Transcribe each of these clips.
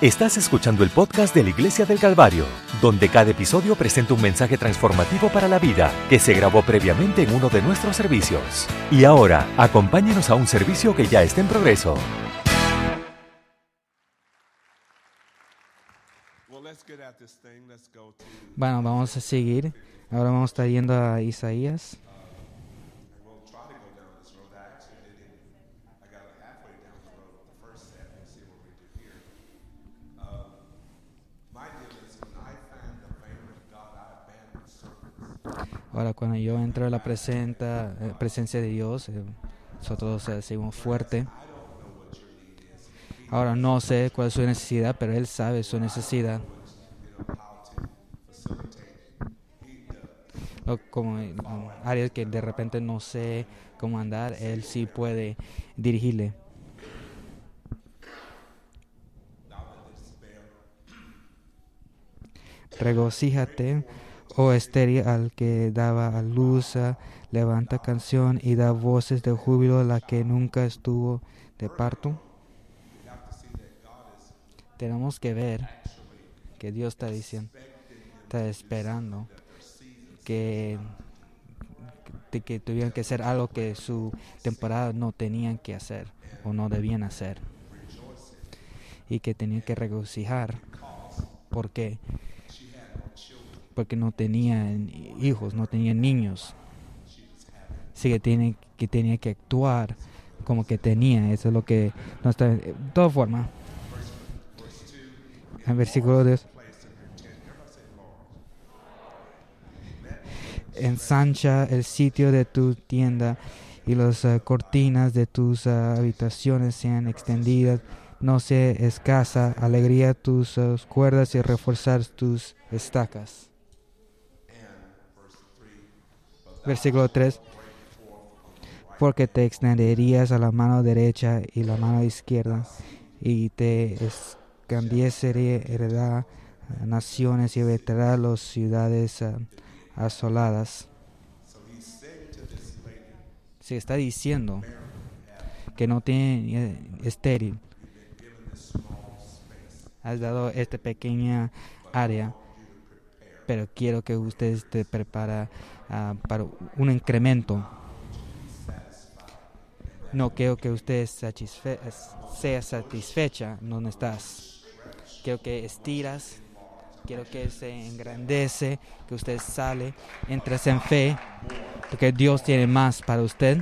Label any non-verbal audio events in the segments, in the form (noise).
Estás escuchando el podcast de la Iglesia del Calvario, donde cada episodio presenta un mensaje transformativo para la vida que se grabó previamente en uno de nuestros servicios. Y ahora, acompáñenos a un servicio que ya está en progreso. Bueno, vamos a seguir. Ahora vamos a estar yendo a Isaías. Ahora, cuando yo entro a la presenta, eh, presencia de Dios, eh, nosotros eh, seguimos fuerte. Ahora no sé cuál es su necesidad, pero Él sabe su necesidad. O como eh, áreas que de repente no sé cómo andar, Él sí puede dirigirle. Regocíjate, oh estéril al que daba a luz, levanta canción y da voces de júbilo a la que nunca estuvo de parto. Tenemos que ver que Dios está diciendo, está esperando que, que, que tuvieran que hacer algo que su temporada no tenían que hacer o no debían hacer. Y que tenían que regocijar. ¿Por qué? Porque no tenían hijos, no tenían niños. Así que tiene que tenía que actuar como que tenía. Eso es lo que no está. De todas formas. En versículo 2. Ensancha el sitio de tu tienda y las uh, cortinas de tus uh, habitaciones sean extendidas. No se escasa alegría tus uh, cuerdas y reforzar tus estacas. Versículo 3. Porque te extenderías a la mano derecha y la mano izquierda y te cambiese heredad naciones y veterá las ciudades uh, asoladas. Se está diciendo que no tiene estéril. Has dado esta pequeña área, pero quiero que usted esté prepara uh, para un incremento. No quiero que usted sea satisfecha donde estás. Quiero que estiras quiero que se engrandece, que usted sale, entres en fe, porque Dios tiene más para usted,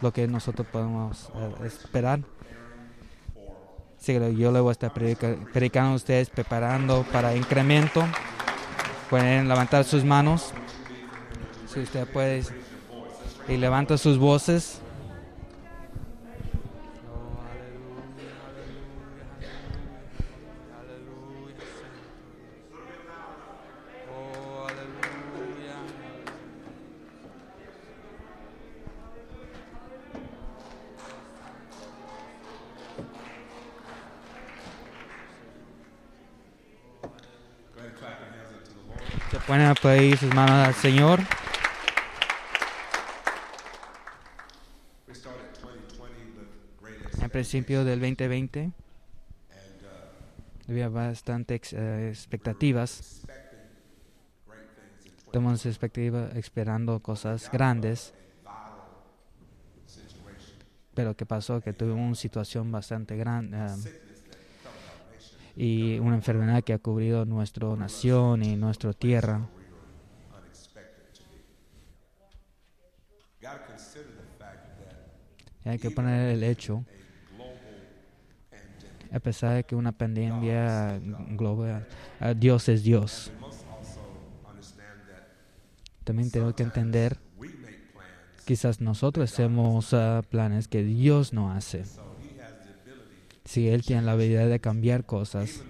lo que nosotros podemos uh, esperar. Sí, yo le voy a estar predica predicando a ustedes, preparando para incremento. Pueden levantar sus manos, si usted puede, y levanta sus voces. Pueden aplaudir sus manos al Señor. En principio del 2020 había bastantes uh, expectativas. Estamos expectativa, esperando cosas grandes. Pero ¿qué pasó? Que tuvimos una situación bastante grande. Uh, y una enfermedad que ha cubrido nuestra nación y nuestra tierra. Hay que poner el hecho, a pesar de que una pandemia global, Dios es Dios. También tengo que entender, quizás nosotros hacemos uh, planes que Dios no hace si Él tiene la habilidad de cambiar cosas,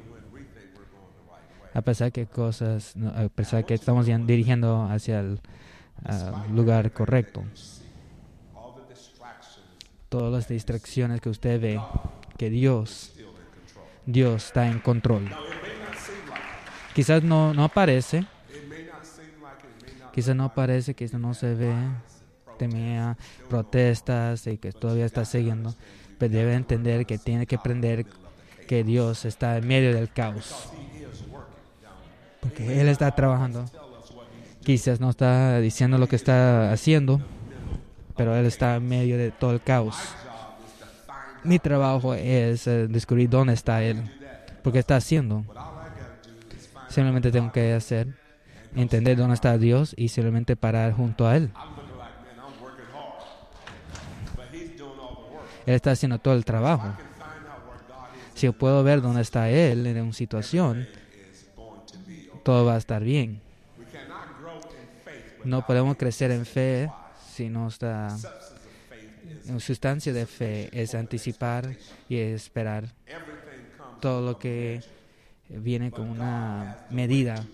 a pesar que cosas, a pesar que estamos dirigiendo hacia el uh, lugar correcto. Todas las distracciones que usted ve, que Dios, Dios está en control. Quizás no, no aparece, quizás no aparece, quizás no se ve, temía protestas y que todavía está siguiendo, debe entender que tiene que aprender que Dios está en medio del caos. Porque Él está trabajando. Quizás no está diciendo lo que está haciendo, pero Él está en medio de todo el caos. Mi trabajo es eh, descubrir dónde está Él, porque está haciendo. Simplemente tengo que hacer, entender dónde está Dios y simplemente parar junto a Él. Él está haciendo todo el trabajo. Si yo puedo ver dónde está Él en una situación, todo va a estar bien. No podemos crecer en fe si no está en sustancia de fe es anticipar y esperar todo lo que viene con una medida.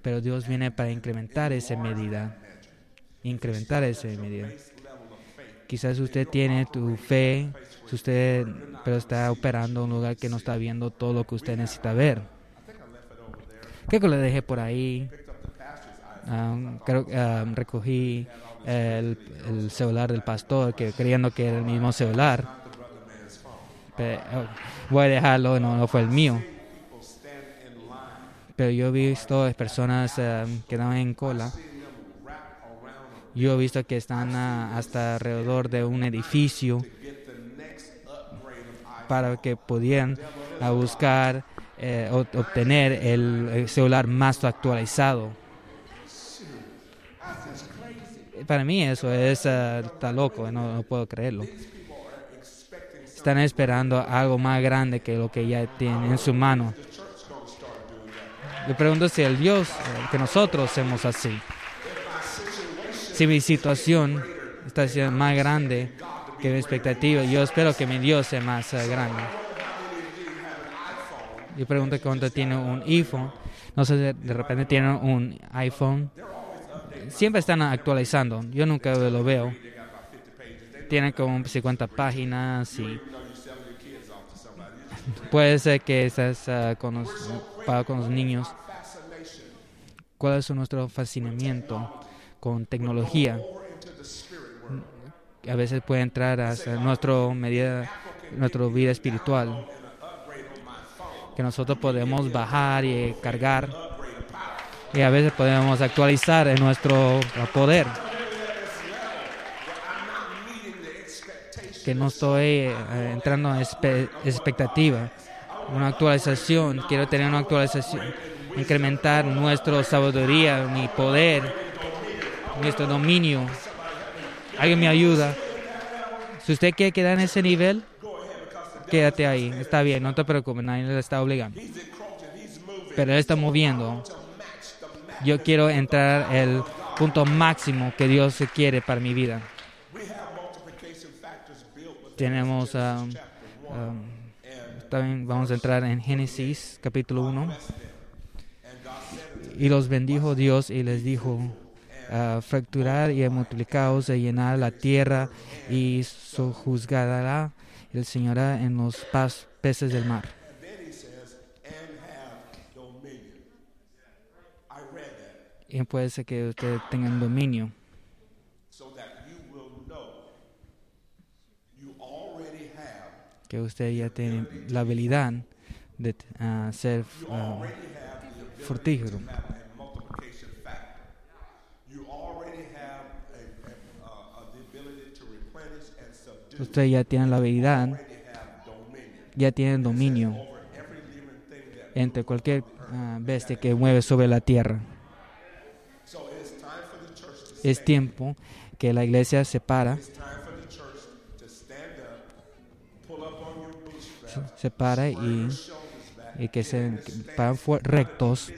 Pero Dios viene para incrementar esa medida. Incrementar esa medida. Quizás usted tiene tu fe, usted, pero está operando en un lugar que no está viendo todo lo que usted necesita ver. Creo que le dejé por ahí. Um, creo um, recogí el, el, celular del pastor, que creyendo que era el mismo celular. Pero, oh, voy a dejarlo, no, no, fue el mío. Pero yo he visto personas um, que estaban en cola. Yo he visto que están uh, hasta alrededor de un edificio para que pudieran uh, buscar eh, obtener el, el celular más actualizado para mí eso es uh, está loco, no, no, puedo creerlo. Están esperando algo más grande que lo que ya tienen en su mano. Le pregunto si el Dios que nosotros hacemos así. Si mi situación está siendo más grande que mi expectativa, yo espero que mi Dios sea más uh, grande. Yo pregunto cuánto tiene un iPhone. No sé, de repente tiene un iPhone siempre están actualizando. Yo nunca lo veo. Tienen como 50 páginas (laughs) puede ser que estás para con los niños. ¿Cuál es nuestro fascinamiento con tecnología? A veces puede entrar a nuestro medida, nuestra vida espiritual, que nosotros podemos bajar y cargar y a veces podemos actualizar en nuestro poder. Que no estoy eh, entrando en expectativa, una actualización, quiero tener una actualización, incrementar nuestra sabiduría, mi poder, nuestro dominio. Alguien me ayuda. Si usted quiere quedar en ese nivel, quédate ahí. Está bien, no te preocupes, nadie le está obligando. Pero él está moviendo yo quiero entrar el punto máximo que Dios quiere para mi vida. Tenemos, um, um, también vamos a entrar en Génesis capítulo 1. Y los bendijo Dios y les dijo, uh, fracturar y multiplicaos y llenar la tierra y sojuzgará el Señor en los peces del mar. y puede ser que ustedes tengan dominio. Que usted ya tiene la habilidad de uh, ser uh. Usted ya tiene la habilidad, ya tiene dominio entre cualquier uh, bestia que mueve sobre la tierra. Es tiempo que la iglesia se para, se para y, que se paran rectos,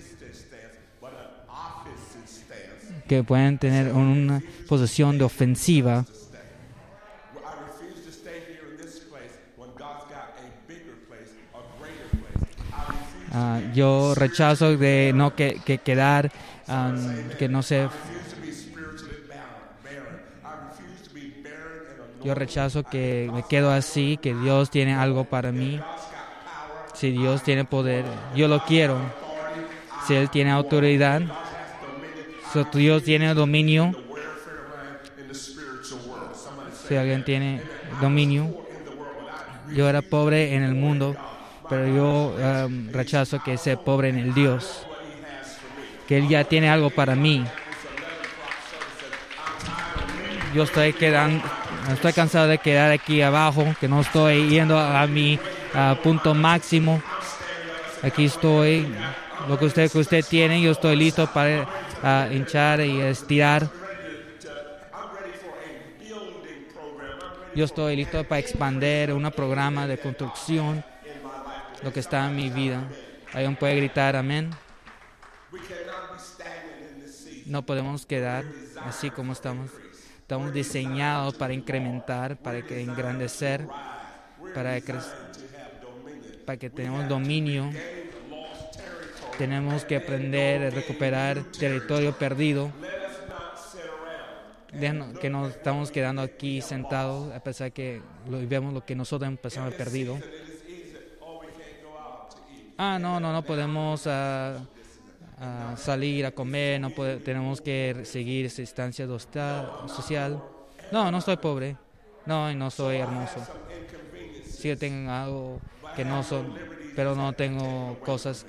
que pueden tener una posición de ofensiva. Uh, yo rechazo de no que, que quedar, um, que no se Yo rechazo que me quedo así, que Dios tiene algo para mí. Si Dios tiene poder, yo lo quiero. Si Él tiene autoridad, si Dios tiene dominio, si alguien tiene dominio, yo era pobre en el mundo, pero yo um, rechazo que sea pobre en el Dios, que Él ya tiene algo para mí. Yo estoy quedando, estoy cansado de quedar aquí abajo, que no estoy yendo a mi a punto máximo. Aquí estoy, lo que usted que usted tiene, yo estoy listo para uh, hinchar y estirar. Yo estoy listo para expandir un programa de construcción, lo que está en mi vida. ¿Alguien puede gritar amén? No podemos quedar así como estamos. Estamos diseñados para incrementar, para que engrandecer, para, para que tengamos dominio. Tenemos que aprender a recuperar territorio perdido que nos estamos quedando aquí sentados a pesar que vemos lo que nosotros empezamos perdido. Ah, no, no, no podemos ah, ah, salir a comer, no tenemos que seguir esa instancia social. No, no soy pobre. No, no soy hermoso. Sí, tengo algo que no son, pero no tengo cosas,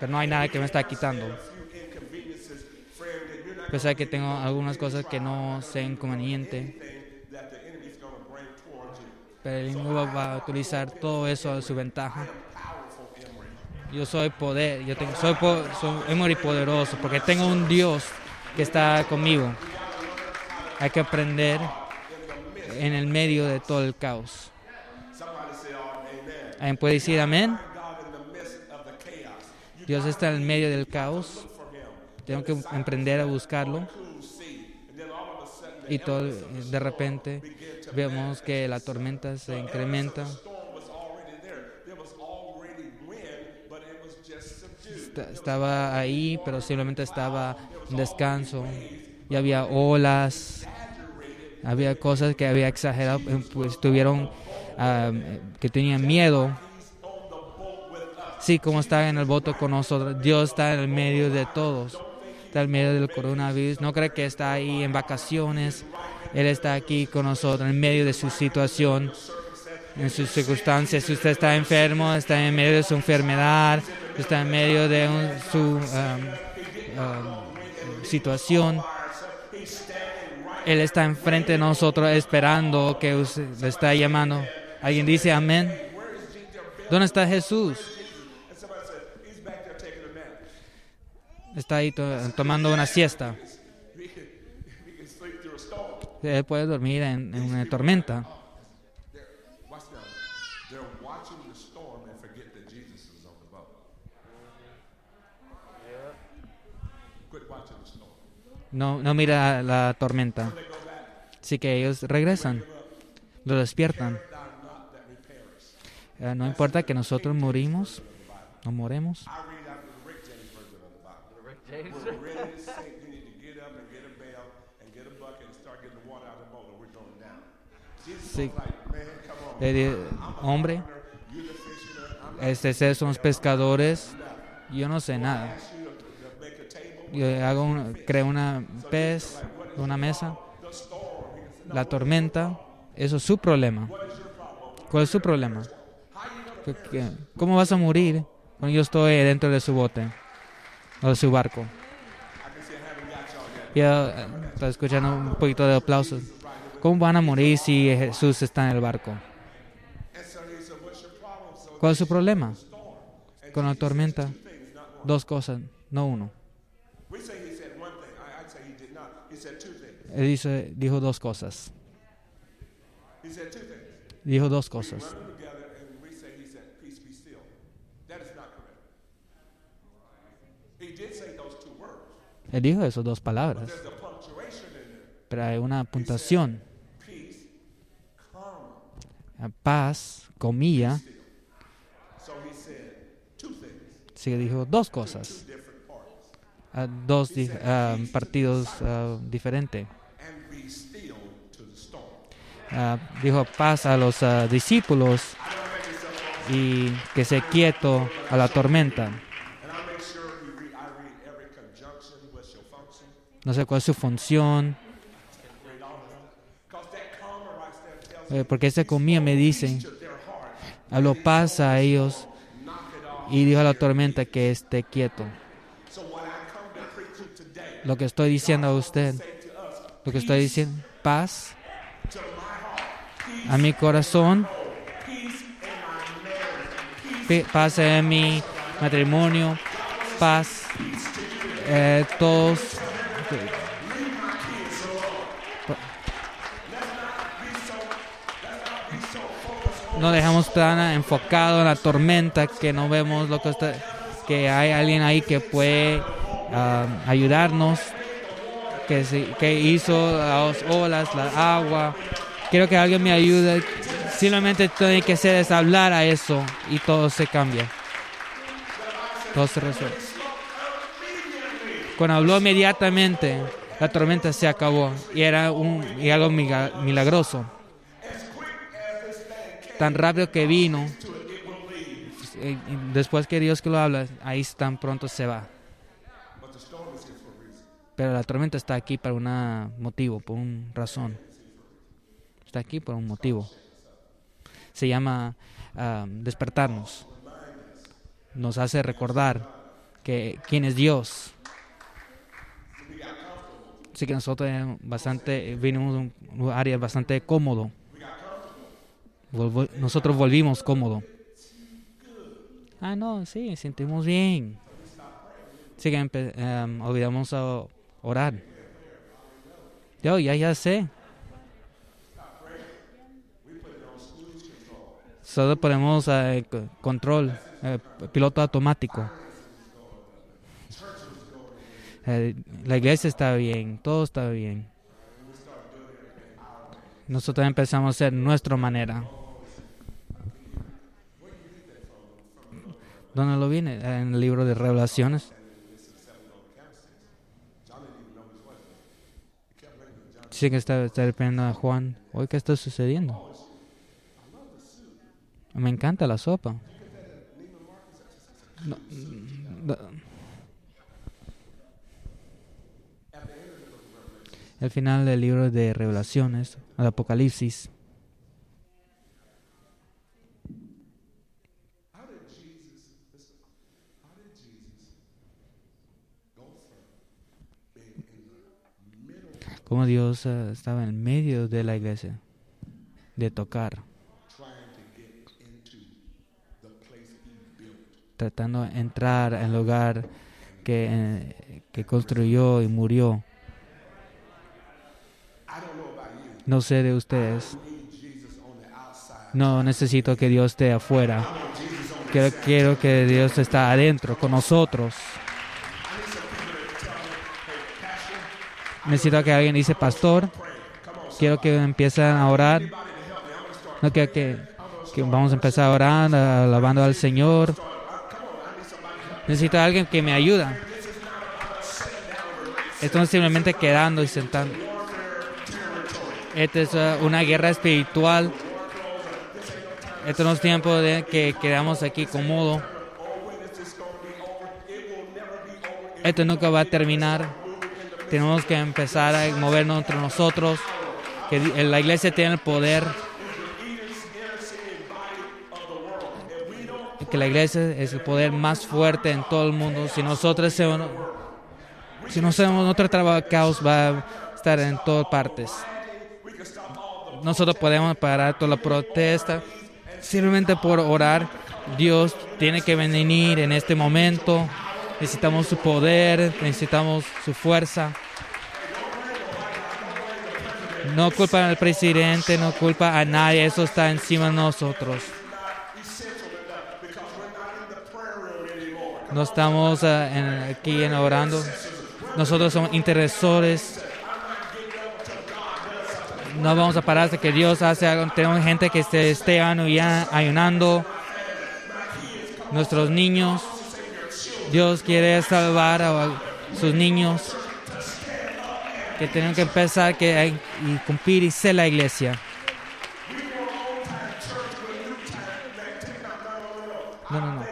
pero no hay nada que me está quitando pesar que tengo algunas cosas que no sean inconveniente. Pero el enemigo va a utilizar todo eso a su ventaja. Yo soy poder, yo tengo, soy, soy poderoso porque tengo un Dios que está conmigo. Hay que aprender en el medio de todo el caos. ¿Alguien puede decir amén? Dios está en el medio del caos tengo que emprender a buscarlo. Y todo, de repente vemos que la tormenta se incrementa. Estaba ahí, pero simplemente estaba en descanso. Y había olas, había cosas que había exagerado, pues tuvieron, que tenían miedo Sí, como está en el voto con nosotros. Dios está en el medio de todos está en medio del coronavirus, no cree que está ahí en vacaciones, Él está aquí con nosotros en medio de su situación, en sus circunstancias. Si usted está enfermo, está en medio de su enfermedad, está en medio de su um, um, situación. Él está enfrente de nosotros esperando que usted le está llamando. ¿Alguien dice amén? ¿Dónde está Jesús? está ahí tomando una siesta. Él puede dormir en, una tormenta. No, no mira la tormenta. Así que ellos regresan, lo despiertan. Eh, no importa que nosotros morimos, no moremos. Sí. hombre, este son los pescadores. Yo no sé nada. Yo hago creo una pez, una mesa. La tormenta, eso es su problema. ¿Cuál es su problema? ¿Cómo vas a morir cuando yo estoy dentro de su bote? o de su barco. Ya eh, está escuchando un poquito de aplausos. ¿Cómo van a morir si Jesús está en el barco? ¿Cuál es su problema? Con la tormenta. Dos cosas, no uno. Él dice, dijo dos cosas. Dijo dos cosas. Él dijo esas dos palabras. Pero hay una puntuación. Paz, comilla. Sí, dijo dos cosas. Dos partidos diferentes. dijo paz a los discípulos y que se quieto a la tormenta. No sé cuál es su función. Eh, porque esa comida me dice habló paz a ellos y dijo a la tormenta que esté quieto. Lo que estoy diciendo a usted, lo que estoy diciendo, paz a mi corazón, paz en mi matrimonio, paz, eh, todos. No dejamos tan enfocado en la tormenta que no vemos lo que está, que hay alguien ahí que puede ah, ayudarnos, que, que hizo las olas, la agua. Quiero que alguien me ayude. Simplemente tiene que hacer es hablar a eso y todo se cambia. Todo se resuelve. Cuando habló inmediatamente, la tormenta se acabó y era un, y algo milagroso. Tan rápido que vino, después que Dios que lo habla, ahí tan pronto se va. Pero la tormenta está aquí por un motivo, por una razón. Está aquí por un motivo. Se llama ah, despertarnos. Nos hace recordar que quién es Dios. Así que nosotros bastante, vinimos de un área bastante cómodo. Nosotros volvimos cómodo. Ah, no, sí, sentimos bien. Así que um, olvidamos a orar. Yo ya, ya sé. Solo ponemos uh, control, eh, piloto automático. Eh, la iglesia está bien, todo está bien. Nosotros empezamos a hacer nuestra manera. ¿Dónde lo viene? En el libro de Revelaciones. Sí que está, está a Juan. Hoy, ¿qué está sucediendo? Me encanta la sopa. El final del libro de Revelaciones, el Apocalipsis. Como Dios eh, estaba en medio de la iglesia, de tocar, tratando de entrar en el lugar que, eh, que construyó y murió. No sé de ustedes. No necesito que Dios esté afuera. Quiero, quiero que Dios esté adentro con nosotros. Necesito que alguien dice, pastor, quiero que empiecen a orar. No quiero que, vamos a empezar a orar, alabando al Señor. Necesito a alguien que me ayude. Esto no es simplemente quedando y sentando. Esta es uh, una guerra espiritual. Esto no es tiempo de que quedamos aquí cómodo. Esto nunca va a terminar. Tenemos que empezar a movernos entre nosotros. Que la iglesia tiene el poder. Que la iglesia es el poder más fuerte en todo el mundo. Si nosotros si no hacemos nuestro trabajo, caos va a estar en todas partes nosotros podemos parar toda la protesta simplemente por orar. Dios tiene que venir en este momento. Necesitamos su poder, necesitamos su fuerza. No culpa al presidente, no culpa a nadie, eso está encima de nosotros. No estamos eh, aquí en orando. Nosotros somos interesores no vamos a parar hasta que Dios hace algo. Tenemos gente que se esté ayunando. Nuestros niños. Dios quiere salvar a sus niños. Que tenemos que empezar que, y cumplir y ser la iglesia. No, no, no.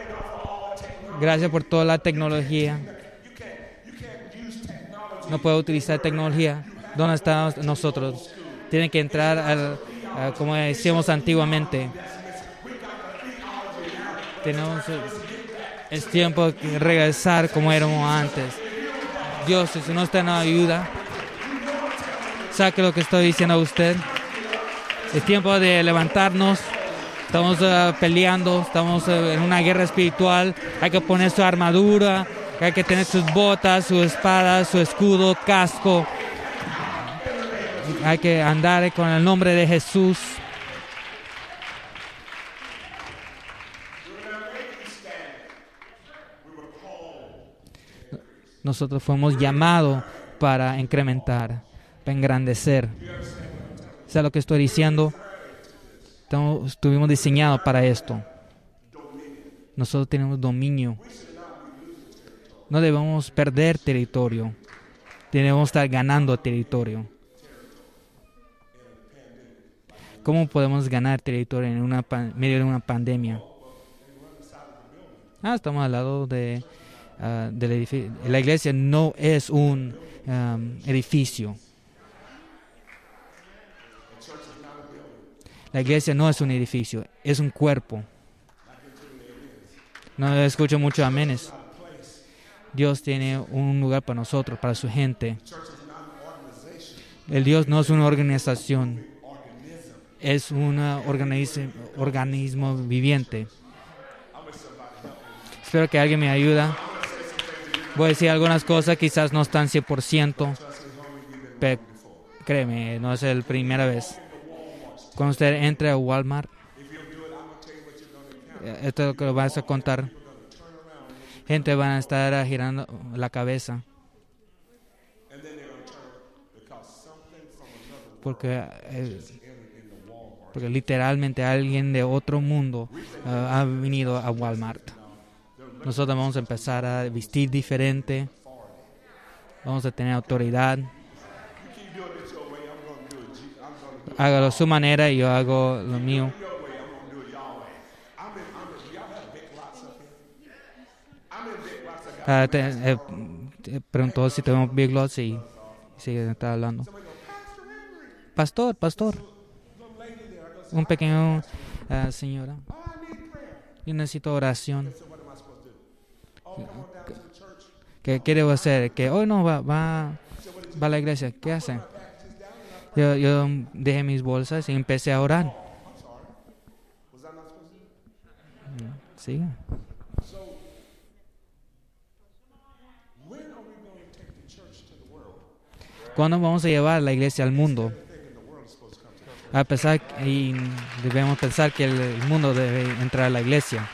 Gracias por toda la tecnología. No puedo utilizar tecnología. ¿Dónde estamos nosotros? tienen que entrar al, como decíamos antiguamente. Tenemos, es tiempo de regresar como éramos antes. Dios, si no está en ayuda, saque lo que estoy diciendo a usted. Es tiempo de levantarnos. Estamos eh, peleando, estamos eh, en una guerra espiritual. Hay que poner su armadura, hay que tener sus botas, su espada, su escudo, casco. Hay que andar con el nombre de Jesús. Nosotros fuimos llamados para incrementar, para engrandecer. ¿Sabes lo que estoy diciendo? estuvimos diseñados para esto. Nosotros tenemos dominio. No debemos perder territorio. Debemos estar ganando territorio. ¿Cómo podemos ganar territorio en una medio de una pandemia? Ah, estamos al lado de, ah, del edificio. La iglesia no es un um, edificio. La iglesia no es un edificio, es un cuerpo. No escucho muchos amenes. Dios tiene un lugar para nosotros, para su gente. El Dios no es una organización, es un organismo viviente. Espero que alguien me ayude. Voy a decir algunas cosas, quizás no están 100%, pero créeme, no es la primera vez. Cuando usted entre a Walmart, eh, esto es lo que vas a contar. Gente van a estar girando la cabeza. Porque, eh, porque literalmente alguien de otro mundo eh, ha venido a Walmart. Nosotros vamos a empezar a vestir diferente. Vamos a tener autoridad. hágalo a su manera y yo hago lo mío. Te, eh, preguntó si tenemos Big Lots y sigue hablando. Pastor, pastor. Un pequeño uh, señora. Yo necesito oración. ¿Qué, ¿Qué debo hacer? Que hoy no va, va, va a la iglesia. ¿Qué hace? Yo, yo dejé mis bolsas y empecé a orar. Sí. ¿Cuándo vamos a llevar la iglesia al mundo? A pesar y debemos pensar que el mundo debe entrar a la iglesia.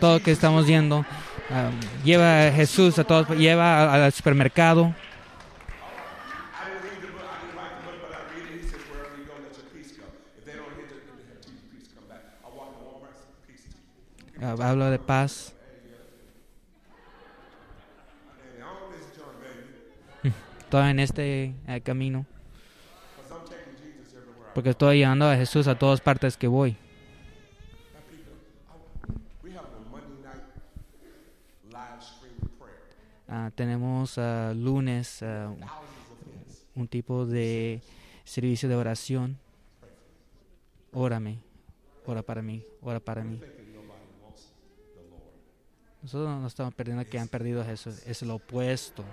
Todo que estamos yendo lleva a Jesús a todos, lleva al supermercado. habla de paz. (laughs) Todo en este eh, camino. Porque estoy llevando a Jesús a todas partes que voy. Ah, tenemos uh, lunes uh, un tipo de servicio de oración. Órame, ora para mí, ora para mí. Nosotros no estamos perdiendo que han perdido a Jesús, es lo opuesto.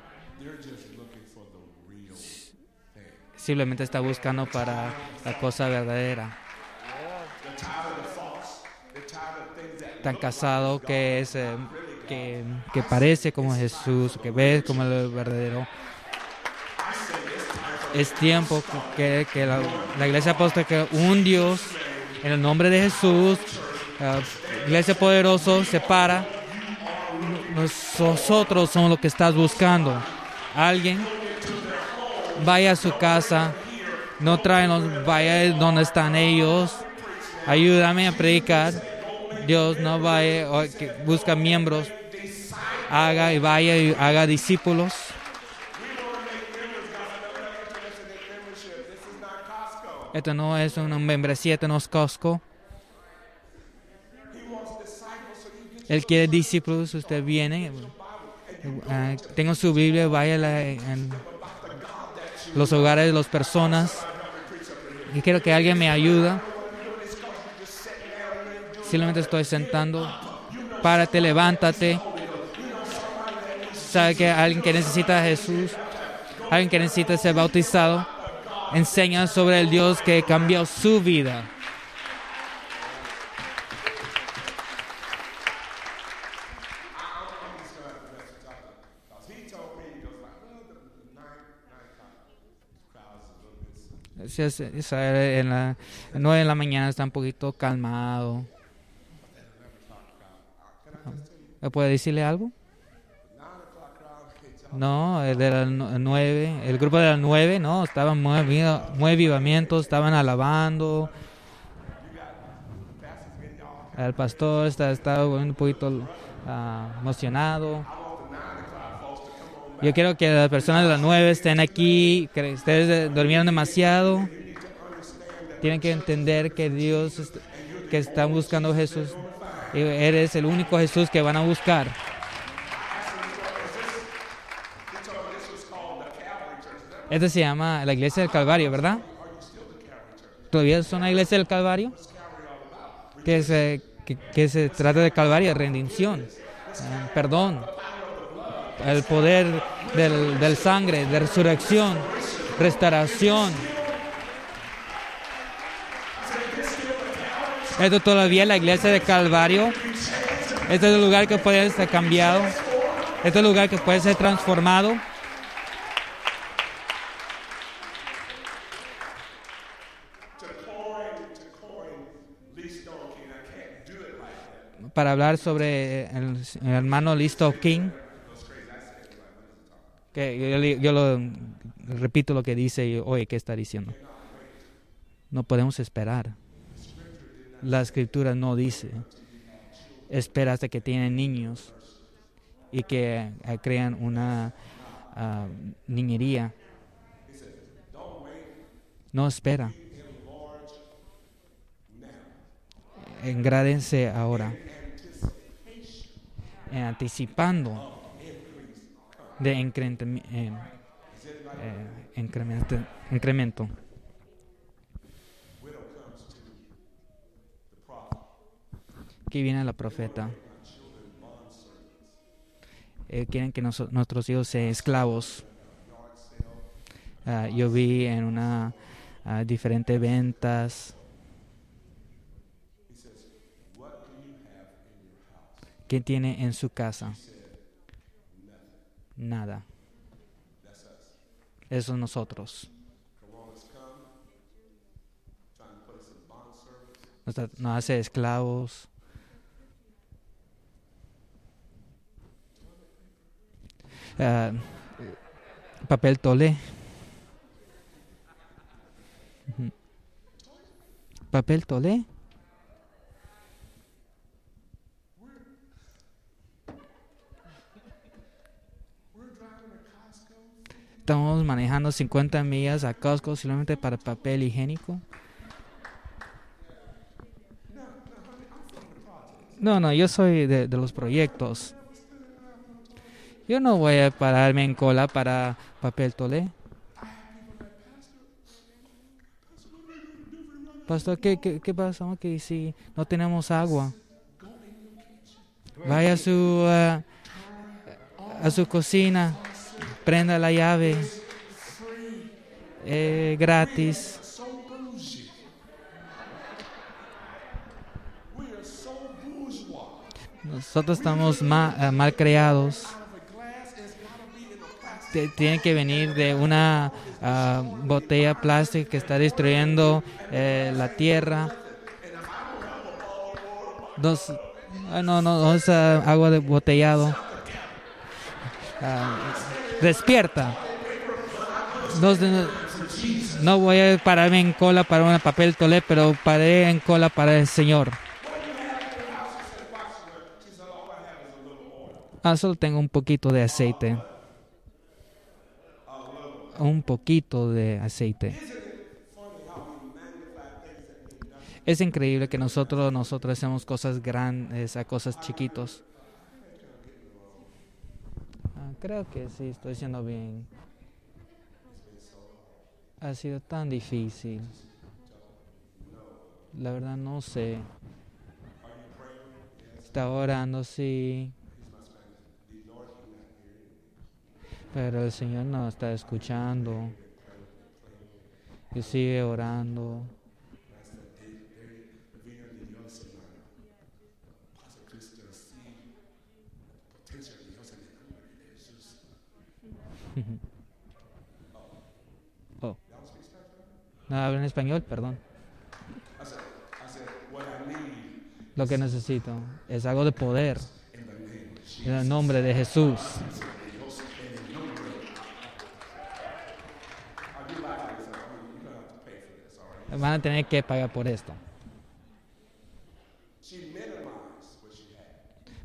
Simplemente está buscando para la cosa verdadera. Tan casado que es eh, que, parece como Jesús, que ves como el verdadero. Es tiempo que, la, iglesia apostólica, un Dios, en el nombre de Jesús, iglesia poderoso, se para. Nosotros somos lo que estás buscando. Alguien vaya a su casa, no traen, vaya donde están ellos, ayúdame a predicar. Dios no vaya, busca miembros haga y vaya y haga discípulos. Esto no es una membresía, esto no es Costco. Él quiere discípulos, usted viene. Uh, tengo su Biblia, vaya en los hogares de las personas. y quiero que alguien me ayude. Simplemente estoy sentando. Párate, levántate. Sabe que alguien que necesita a Jesús, alguien que necesita ser bautizado, enseña sobre el Dios que cambió su vida. En la 9 de la mañana está un poquito calmado. ¿Me ¿Puede decirle algo? No, el de las 9, el grupo de las 9, no, estaban muy, vi- muy vivamientos, estaban alabando. El pastor está- estaba un poquito ah, emocionado. Yo quiero que las personas de las 9 estén aquí, que ustedes durmieron demasiado. Tienen que entender que Dios, que están buscando a Jesús, eres el único Jesús que van a buscar. Esto se llama la iglesia del Calvario, ¿verdad? ¿Todavía son la iglesia del Calvario? Que se, que se trata de Calvario, redención, eh, perdón, el poder del, del sangre, de resurrección, restauración. Esto todavía es la iglesia de Calvario. Este es el lugar que puede ser cambiado. Este es el lugar que puede ser transformado. Para hablar sobre el, hermano Listo King. Que yo lo repito lo que dice y oye, ¿qué está diciendo? No podemos esperar. La escritura no dice, espera hasta que tienen niños y que eh, crean una ah, niñería. No espera. Engrádense ahora. Eh, anticipando de increment- eh, eh, incremento. incremento. Aquí viene la profeta. Eh, quieren que noso- nuestros hijos sean esclavos. Ah, yo vi en una ah, diferente ventas. ¿Qué tiene en su casa? Nada. Eso es nosotros. Nos, hace esclavos. Ah, papel tolé. Papel tolé. Estamos manejando 50 millas a Costco solamente para papel higiénico. No, no, yo soy de, los proyectos. Yo no voy a pararme en cola para papel tolé. Pastor, ¿qué, qué, qué pasa? Si no tenemos agua. Vaya a su, a su cocina, prenda la llave. Eh, gratis. Nosotros estamos ma- ah, mal creados. Te- Tiene que venir de una ah, botella plástica que está destruyendo eh, la tierra. Dos, ah, no, no, no es ah, agua de botellado. Ah, despierta. No voy a pararme en cola para un papel tolé, pero paré en cola para el Señor. Ah, solo tengo un poquito de aceite. Un poquito de aceite. Es increíble que nosotros nosotros hacemos cosas grandes a cosas chiquitos. Creo que sí, estoy haciendo bien. Ha sido tan difícil. La verdad no sé. Está orando, sí. Pero el Señor no está escuchando. Y sigue orando. (laughs) oh. No habla en español, perdón. Lo que necesito es algo de poder. En el nombre de Jesús. Van a tener que pagar por esto.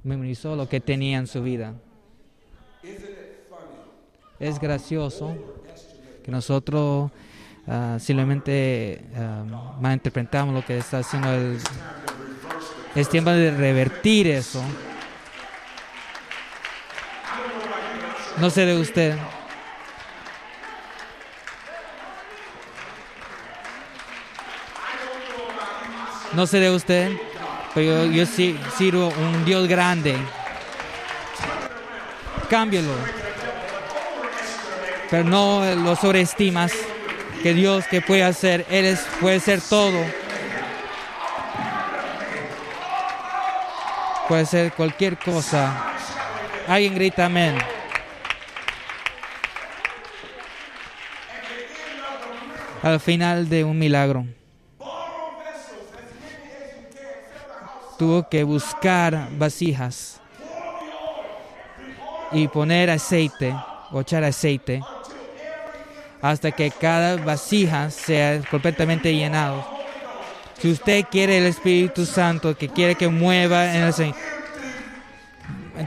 Memorizó lo que tenía en su vida. Es gracioso que nosotros uh, simplemente uh, malinterpretamos lo que está haciendo el... Es tiempo de revertir eso. No sé de usted. No sé de usted, pero yo, sí, sirvo un Dios grande. Cámbialo. Pero no lo sobreestimas. Que Dios que puede hacer, Él es, puede ser todo. Puede ser cualquier cosa. Alguien grita amén. Al final de un milagro. tuvo que buscar vasijas y poner aceite o echar aceite hasta que cada vasija sea completamente llenado. Si usted quiere el Espíritu Santo que quiere que mueva en el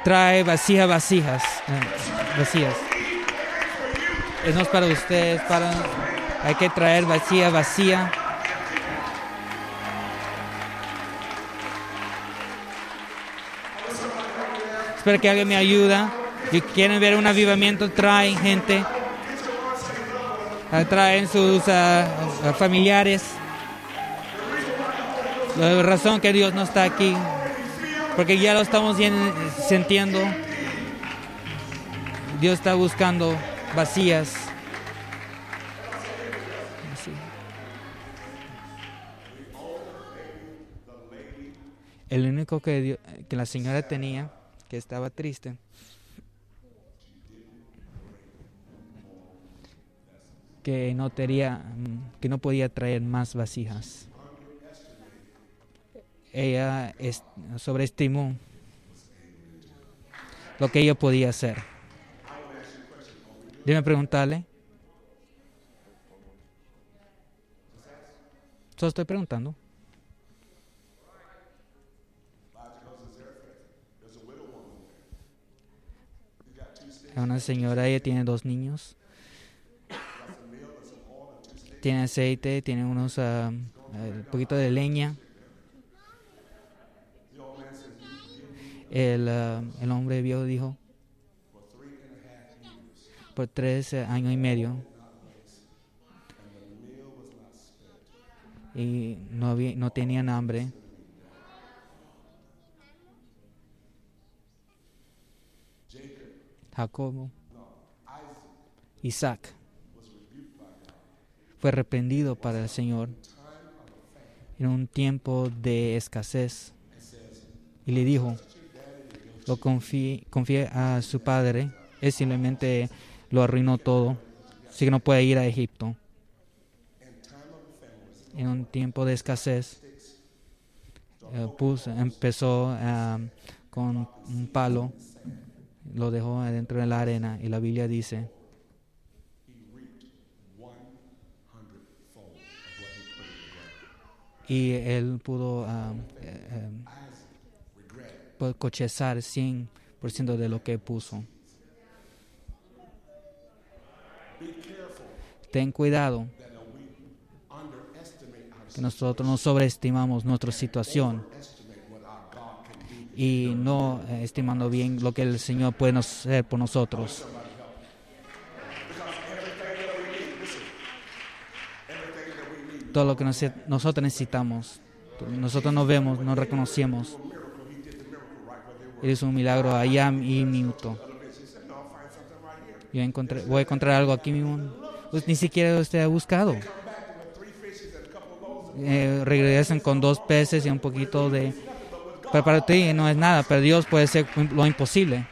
trae vasijas vasijas vacías. No es para usted, para hay que traer vacía vacía. Espero que alguien me ayuda. Si quieren ver un avivamiento, traen gente. Traen sus uh, familiares. La razón que Dios no está aquí. Porque ya lo estamos sintiendo. Dios está buscando vacías. El único que, Dios, que la señora tenía que estaba triste. Que no, tenía, que no podía traer más vasijas. Ella sobreestimó lo que ella podía hacer. Dime preguntarle. Solo estoy preguntando. una señora, ella tiene dos niños. Tiene aceite, tiene unos un poquito de leña. El, el hombre viejo dijo, por tres años y medio, y no, había, no tenían hambre. Jacobo, Isaac, fue reprendido para el Señor en un tiempo de escasez y le dijo, lo confíe, a su padre, él simplemente lo arruinó todo, así que no puede ir a Egipto. En un tiempo de escasez, eh, empezó con un palo lo dejó adentro de la arena y la Biblia dice y él pudo uh, eh, eh, cochezar 100% de lo que puso. Ten cuidado que nosotros no sobreestimamos nuestra situación y no eh, estimando bien lo que el Señor puede hacer por nosotros. Todo lo que nosotros necesitamos, nosotros no vemos, no reconocemos. Hizo un milagro allá y minuto. Yo encontré, voy a encontrar algo aquí mismo. Pues ni siquiera usted ha buscado. Eh, regresan con dos peces y un poquito de... Pero para ti no es nada, pero Dios puede ser lo imposible.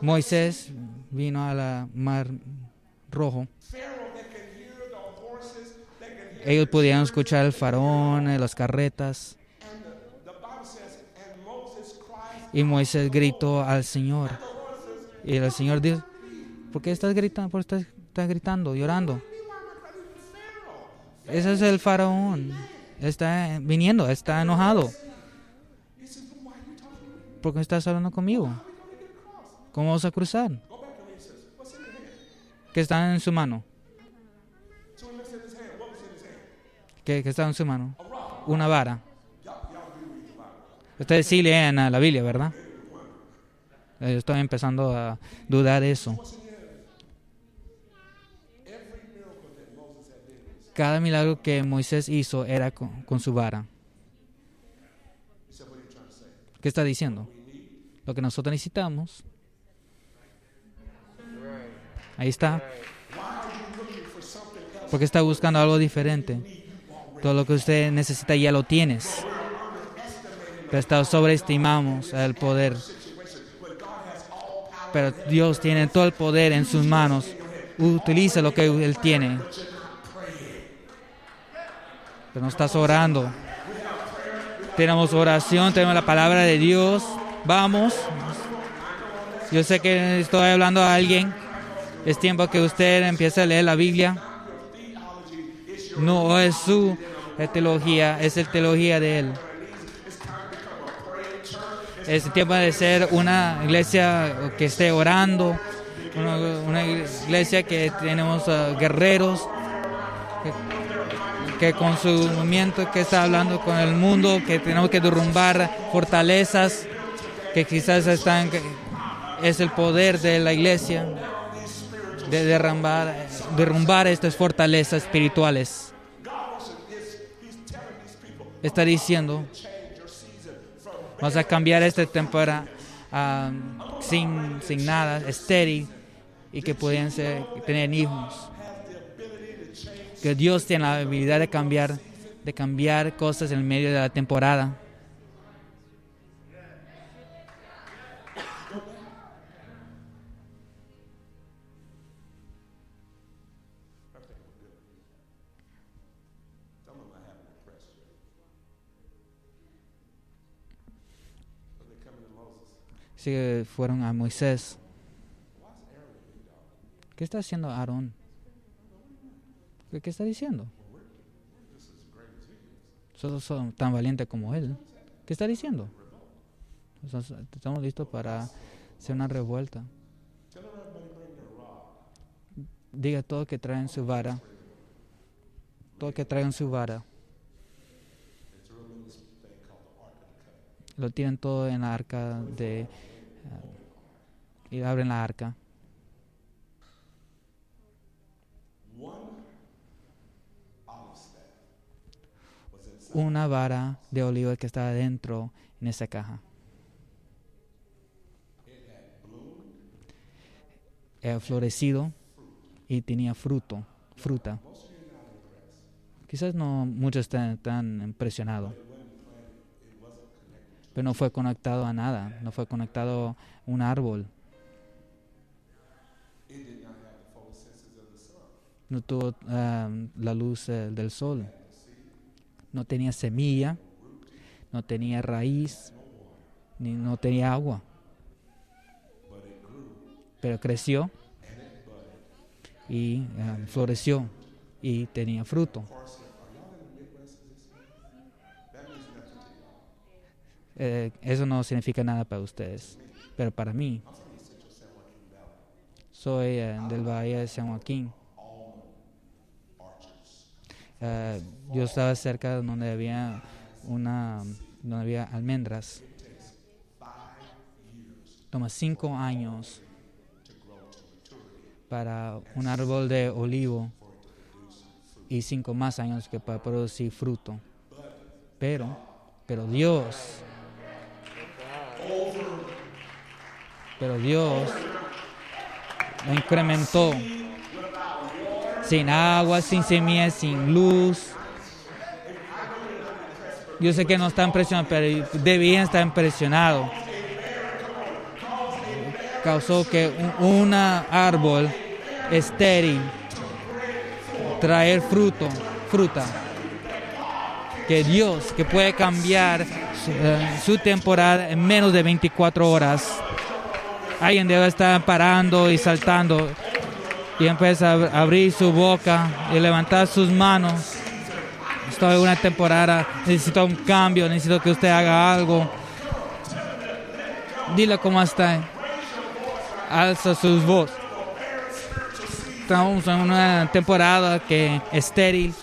Moisés vino a la mar rojo. Ellos podían escuchar el faraón, eh, las carretas. Y Moisés gritó al Señor. Y el Señor dijo, ¿por qué estás gritando? ¿Por qué estás, gritando, llorando? Ese es el faraón. Está viniendo, está enojado. ¿Por qué estás hablando conmigo? ¿Cómo vas a cruzar? ¿Qué está en su mano? ¿Qué, está en su mano? Una vara. Ustedes sí leen la Biblia, ¿verdad? Eh, estoy empezando a dudar eso. Cada milagro que Moisés hizo era con, su vara. ¿Qué está diciendo? Lo que nosotros necesitamos. Ahí está. Porque está buscando algo diferente. Todo lo que usted necesita ya lo tienes. Pero sobreestimamos el poder. Pero Dios tiene todo el poder en sus manos. Utiliza lo que Él tiene. Pero no estás orando. Tenemos oración, tenemos la palabra de Dios. Vamos. Yo sé que estoy hablando a alguien. Es tiempo que usted empiece a leer la Biblia. No es su teología, es la teología de Él. Es tiempo de ser una iglesia que esté orando, una, iglesia que tenemos uh, guerreros, que, con su movimiento que está hablando con el mundo, que tenemos que derrumbar fortalezas que quizás están, es el poder de la iglesia, de derrumbar, derrumbar estas fortalezas espirituales está diciendo, vas a cambiar esta temporada sin, sin nada, estéril, y que pueden ser, tener hijos. Que Dios tiene la habilidad de cambiar, de cambiar cosas en medio de la temporada. Sí, fueron a Moisés. ¿Qué está haciendo Aarón? ¿Qué, está diciendo? Nosotros somos tan valientes como él. ¿Qué está diciendo? Estamos listos para hacer una revuelta. Diga todo que traen su vara. Todo que traigan su vara. Lo tienen todo en la arca de y abren la arca. Una vara de oliva que estaba dentro en esa caja. Era florecido y tenía fruto, fruta. Quizás no muchos están tan impresionados pero no fue conectado a nada, no fue conectado a un árbol. No tuvo um, la luz eh, del sol. No tenía semilla, no tenía raíz, ni no tenía agua. Pero creció y um, floreció y tenía fruto. Eh, eso no significa nada para ustedes, pero para mí, soy eh, del Valle de San Joaquín. Eh, yo estaba cerca de donde había una, donde había almendras. Toma cinco años para un árbol de olivo y cinco más años que para producir fruto. Pero, pero Dios, pero Dios lo incrementó sin agua, sin semillas, sin luz. Yo sé que no está impresionado, pero debía estar impresionado. Causó que un árbol estéril traer fruto, fruta. Que Dios, que puede cambiar eh, su temporada en menos de 24 horas, alguien debe estar parando y saltando y empieza a abrir su boca y levantar sus manos. Estoy una temporada, necesito un cambio, necesito que usted haga algo. Dile cómo está. Alza sus voz. Estamos en una temporada que estéril.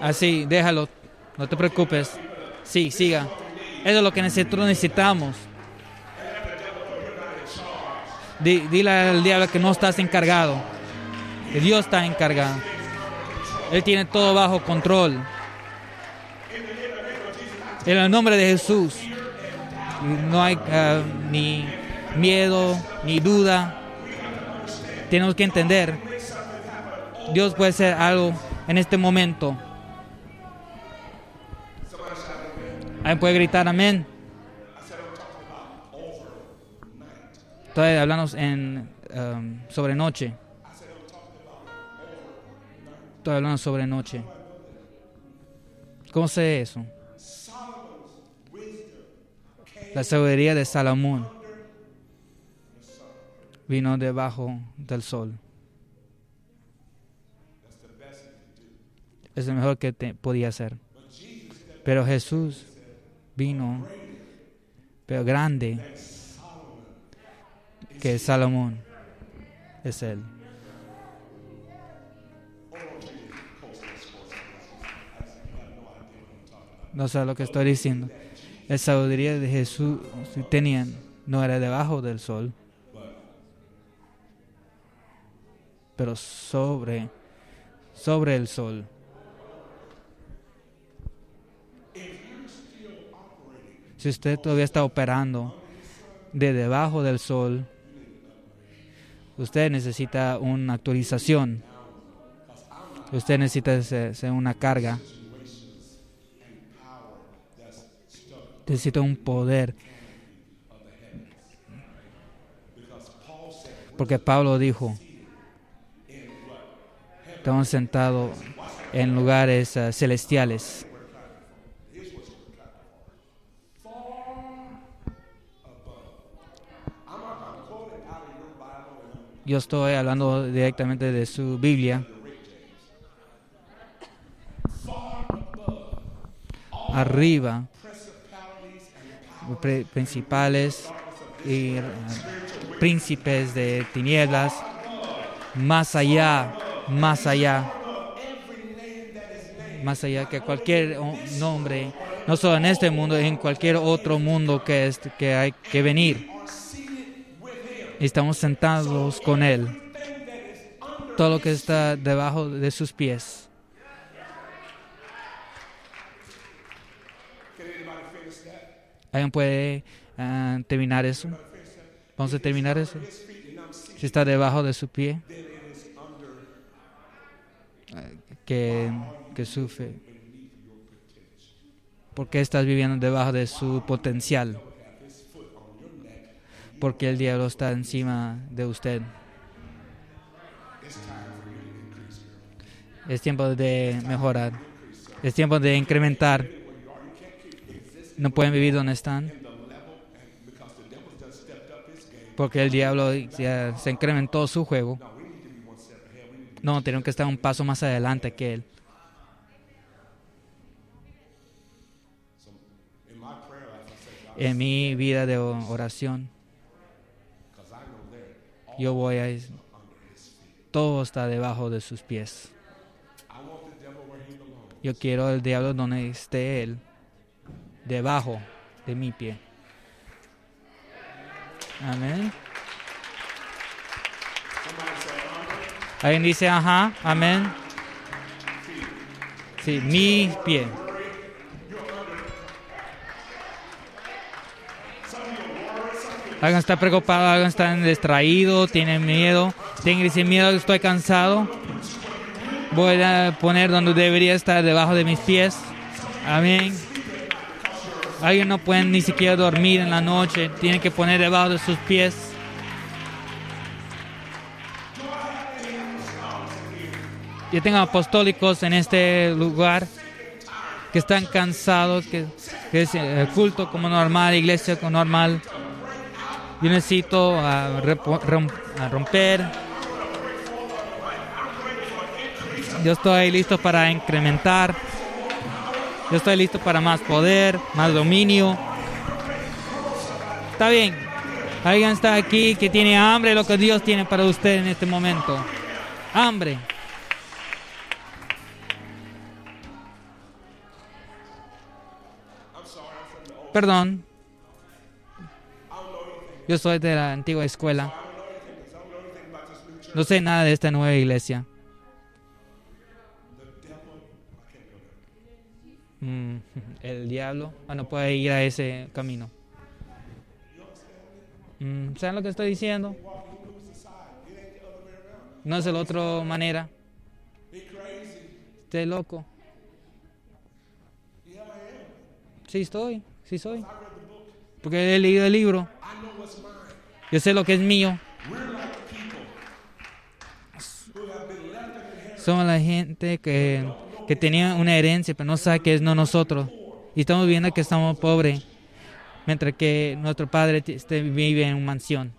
Así, déjalo, no te preocupes. Sí, siga. Eso es lo que nosotros necesitamos. Dile al diablo que no estás encargado, que Dios está encargado. Él tiene todo bajo control. En el nombre de Jesús, no hay ah, ni miedo, ni duda. Tenemos que entender, Dios puede hacer algo en este momento. ¿Alguien puede gritar amén? Todavía hablamos en um, sobre noche. Todavía hablamos sobre noche. ¿Cómo sé eso? La sabiduría de Salomón vino debajo del sol. Es lo mejor que te podía hacer. Pero Jesús vino, pero grande, que Salomón es él. No sé lo que estoy diciendo. La sabiduría de Jesús tenían no era debajo del sol, pero sobre sobre el sol. Si usted todavía está operando de debajo del sol, usted necesita una actualización. Usted necesita ser una carga. Necesita un poder. Porque Pablo dijo, estamos sentados en lugares uh, celestiales. Yo estoy hablando directamente de su Biblia. Arriba, principales y eh, príncipes de tinieblas, más allá, más allá, más allá que cualquier nombre, no solo en este mundo, en cualquier otro mundo que, es, que hay que venir estamos sentados con Él. Todo lo que está debajo de sus pies. ¿Alguien puede ah, terminar eso? Vamos a terminar eso. Si está debajo de su pie, que, que sufre. Porque estás viviendo debajo de su potencial porque el diablo está encima de usted. Es tiempo de mejorar. Es tiempo de incrementar. No pueden vivir donde están. Porque el diablo ya se incrementó su juego. No, tienen que estar un paso más adelante que él. En mi vida de oración, yo voy a... Todo está debajo de sus pies. Yo quiero el diablo donde esté él. debajo de mi pie. Amén. Alguien dice, ajá, amén. Sí, mi pie. Alguien está preocupado, alguien está distraído, tiene miedo. Tiene ese miedo, estoy cansado. Voy a poner donde debería estar, debajo de mis pies. Amén. Alguien no puede ni siquiera dormir en la noche, tiene que poner debajo de sus pies. Yo tengo apostólicos en este lugar que están cansados, que, es eh, culto como normal, iglesia como normal. Yo necesito ah, romper. Yo estoy listo para incrementar. Yo estoy listo para más poder, más dominio. Está bien. Alguien está aquí que tiene hambre, lo que Dios tiene para usted en este momento. Hambre. Perdón. Yo soy de la antigua escuela. No sé nada de esta nueva iglesia. Mm, el diablo ah, no puede ir a ese camino. Mm, ¿Saben lo que estoy diciendo? No es la otra manera. Estoy loco. Sí estoy. Sí soy. Porque he leído el libro. Yo sé lo que es mío. Somos la gente que, que tenía una herencia, pero no sabe que es no nosotros. Y estamos viendo que estamos pobres, mientras que nuestro padre este, vive en una mansión.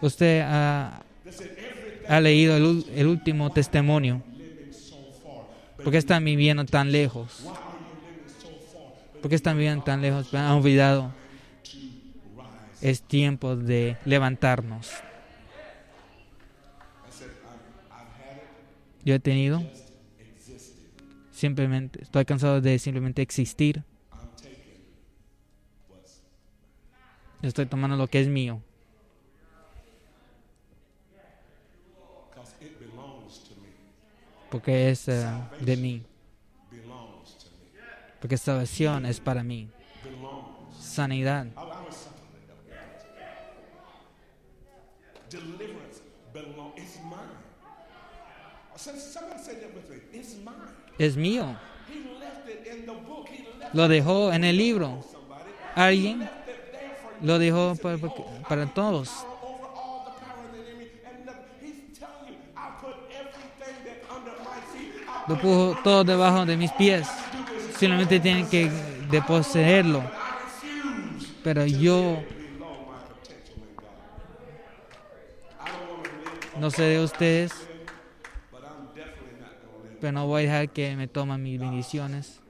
Usted ha, ha leído el, el último testimonio ¿Por qué están viviendo tan lejos? ¿Por qué están viviendo tan lejos? Han olvidado. Es tiempo de levantarnos. Yo he tenido simplemente, estoy cansado de simplemente existir. Estoy tomando lo que es mío. porque es eh, de mí. Porque salvación es para mí. Sanidad. Es mío. Lo dejó en el libro. Alguien lo dejó para, para todos. Lo puso todo debajo de mis pies. Simplemente tienen que deposeerlo. Pero yo no sé de ustedes, pero no voy a dejar que me tomen mis bendiciones.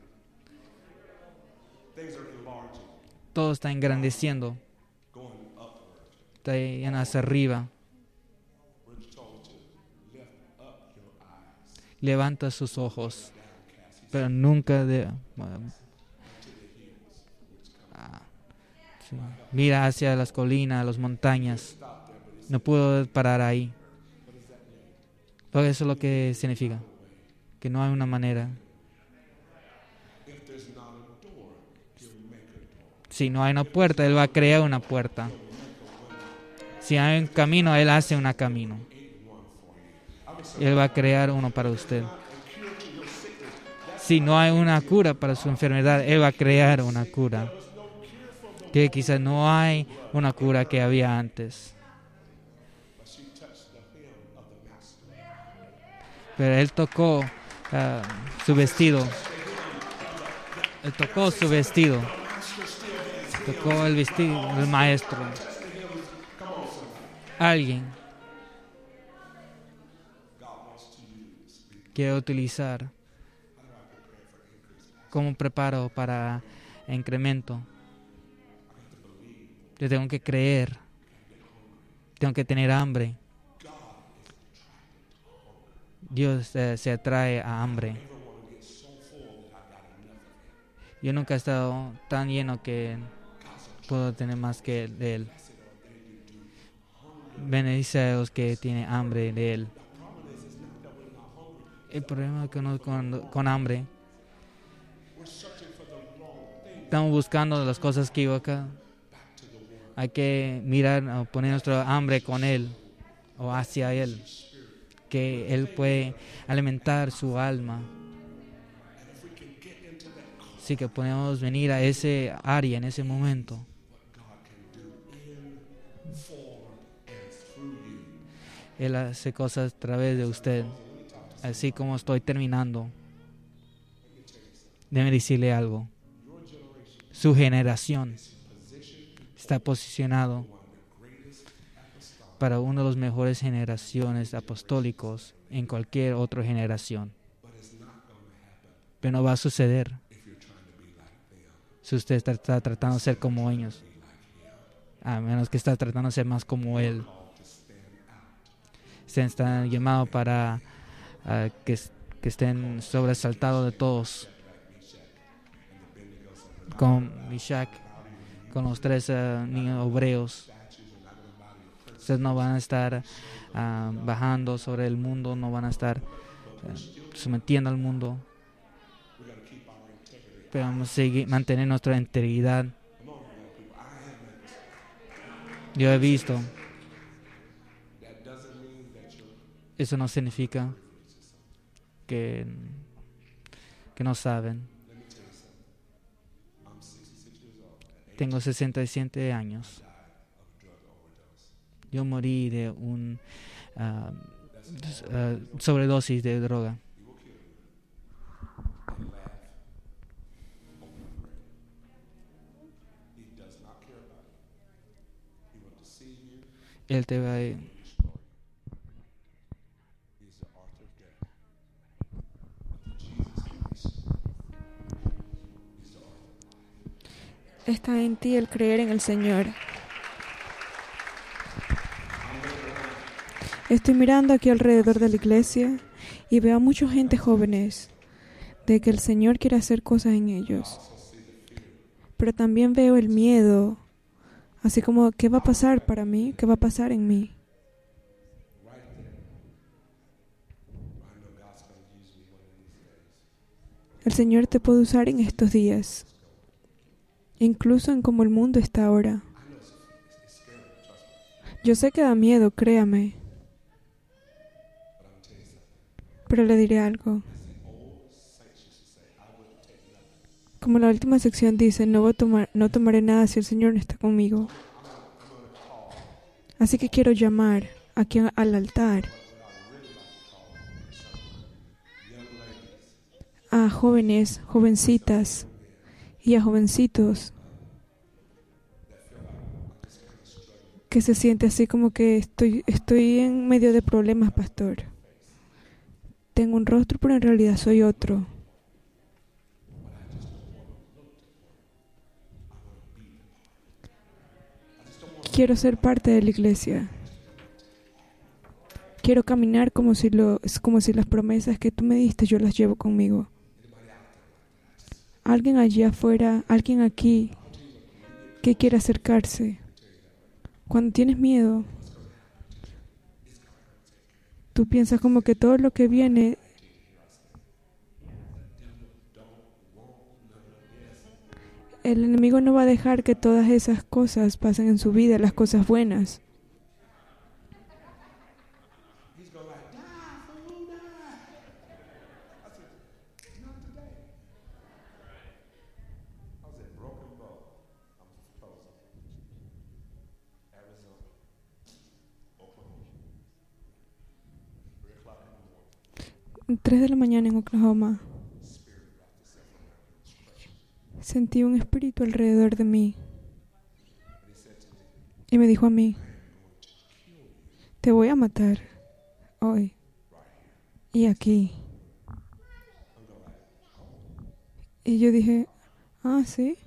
Todo está engrandeciendo. Está yendo hacia arriba. levanta sus ojos, pero nunca de, ah, mira hacia las colinas, las montañas. No puedo parar ahí. Eso es lo que significa, que no hay una manera. Si no hay una puerta, Él va a crear una puerta. Si hay un camino, Él hace un camino. Él va a crear uno para usted. Si no hay una cura para su enfermedad, Él va a crear una cura. Que quizás no hay una cura que había antes. Pero Él tocó ah, su vestido. Él tocó su vestido. Tocó el vestido del maestro. Alguien quiero utilizar como preparo para incremento. Yo tengo que creer, tengo que tener hambre. Dios se atrae a hambre. Yo nunca he estado tan lleno que puedo tener más que de Él. Bendice a los que tienen hambre de Él. El problema con, con, con hambre, estamos buscando las cosas que acá. Hay que mirar o poner nuestra hambre con Él o hacia Él, que Él puede alimentar su alma. Así que podemos venir a ese área en ese momento. Él hace cosas a través de usted, así como estoy terminando. Debe decirle algo. Su generación está posicionado para una de las mejores generaciones apostólicos en cualquier otra generación. Pero no va a suceder si usted está, tratando de ser como ellos, a menos que está tratando de ser más como Él. Usted está llamado para uh, que, que estén sobresaltados de todos, con Mishak, con los tres uh, niños obreos. Ustedes no van a estar uh, bajando sobre el mundo, no van a estar sometiendo al mundo. Pero vamos a seguir, mantener nuestra integridad. Yo he visto. Eso no significa que, que no saben. Tengo 67 años. Yo morí de un uh, uh, sobredosis de droga. Él te va a... Está en ti el creer en el Señor. Estoy mirando aquí alrededor de la iglesia y veo a mucha gente jóvenes de que el Señor quiere hacer cosas en ellos. Pero también veo el miedo, así como, ¿qué va a pasar para mí? ¿Qué va a pasar en mí? El Señor te puede usar en estos días, incluso en cómo el mundo está ahora. Yo sé que da miedo, créame. Pero le diré algo. Como la última sección dice, no, voy a tomar, no tomaré nada si el Señor no está conmigo. Así que quiero llamar aquí al altar a jóvenes, jovencitas y a jovencitos que se siente así como que estoy, estoy en medio de problemas, pastor. Tengo un rostro, pero en realidad soy otro. Quiero ser parte de la iglesia. Quiero caminar como si, lo, como si las promesas que tú me diste yo las llevo conmigo. Alguien allí afuera, alguien aquí que quiere acercarse. Cuando tienes miedo, tú piensas como que todo lo que viene el enemigo no va a dejar que todas esas cosas pasen en su vida, las cosas buenas. Tres de la mañana en Oklahoma sentí un espíritu alrededor de mí y me dijo a mí, te voy a matar hoy y aquí. Y yo dije, ah, sí.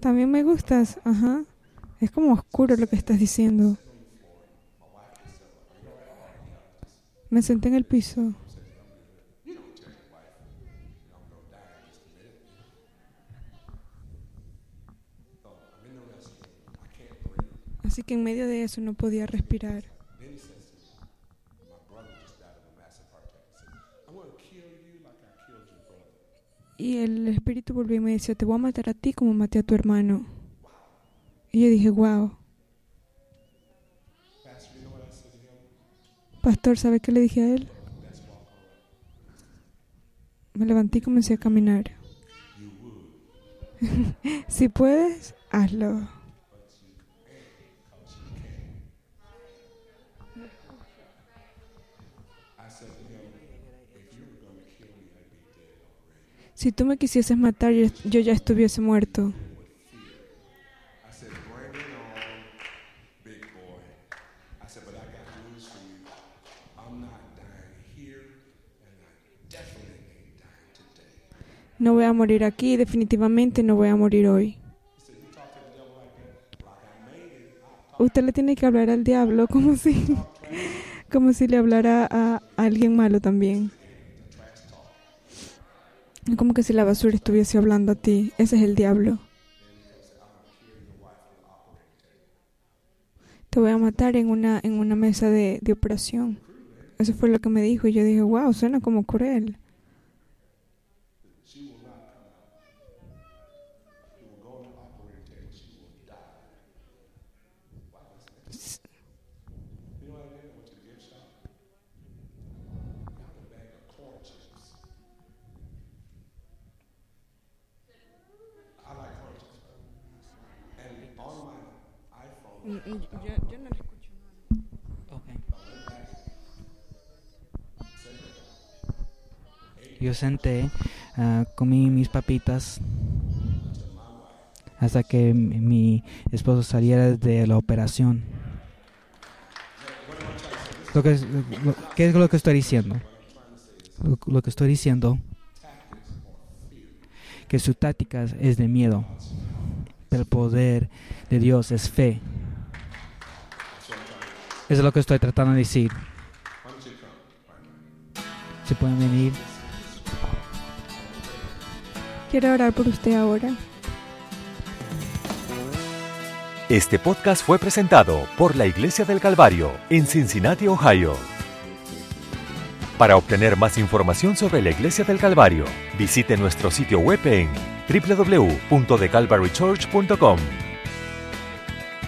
También me gustas, ajá. Es como oscuro lo que estás diciendo. Me senté en el piso. Así que en medio de eso no podía respirar. Y el espíritu volvió y me decía, te voy a matar a ti como maté a tu hermano. Y yo dije, wow. Pastor, ¿sabe qué le dije a él? Me levanté y comencé a caminar. (laughs) si puedes, hazlo. Si tú me quisieses matar, yo, ya estuviese muerto. No voy a morir aquí, definitivamente no voy a morir hoy. Usted le tiene que hablar al diablo como (laughs) si, como si le hablara a alguien malo también. Como que si la basura estuviese hablando a ti. Ese es el diablo. Te voy a matar en una, en una mesa de, de operación. Eso fue lo que me dijo y yo dije, wow, suena como cruel. Yo, no escucho Yo senté, ah, comí mis papitas hasta que mi, esposo saliera de la operación. Lo que, ¿Qué es lo que estoy diciendo? Lo, lo que estoy diciendo que su táctica es de miedo, pero el poder de Dios es fe. Eso es lo que estoy tratando de decir. Si pueden venir. Quiero orar por usted ahora. Este podcast fue presentado por la Iglesia del Calvario en Cincinnati, Ohio. Para obtener más información sobre la Iglesia del Calvario, visite nuestro sitio web en www.thecalvarychurch.com.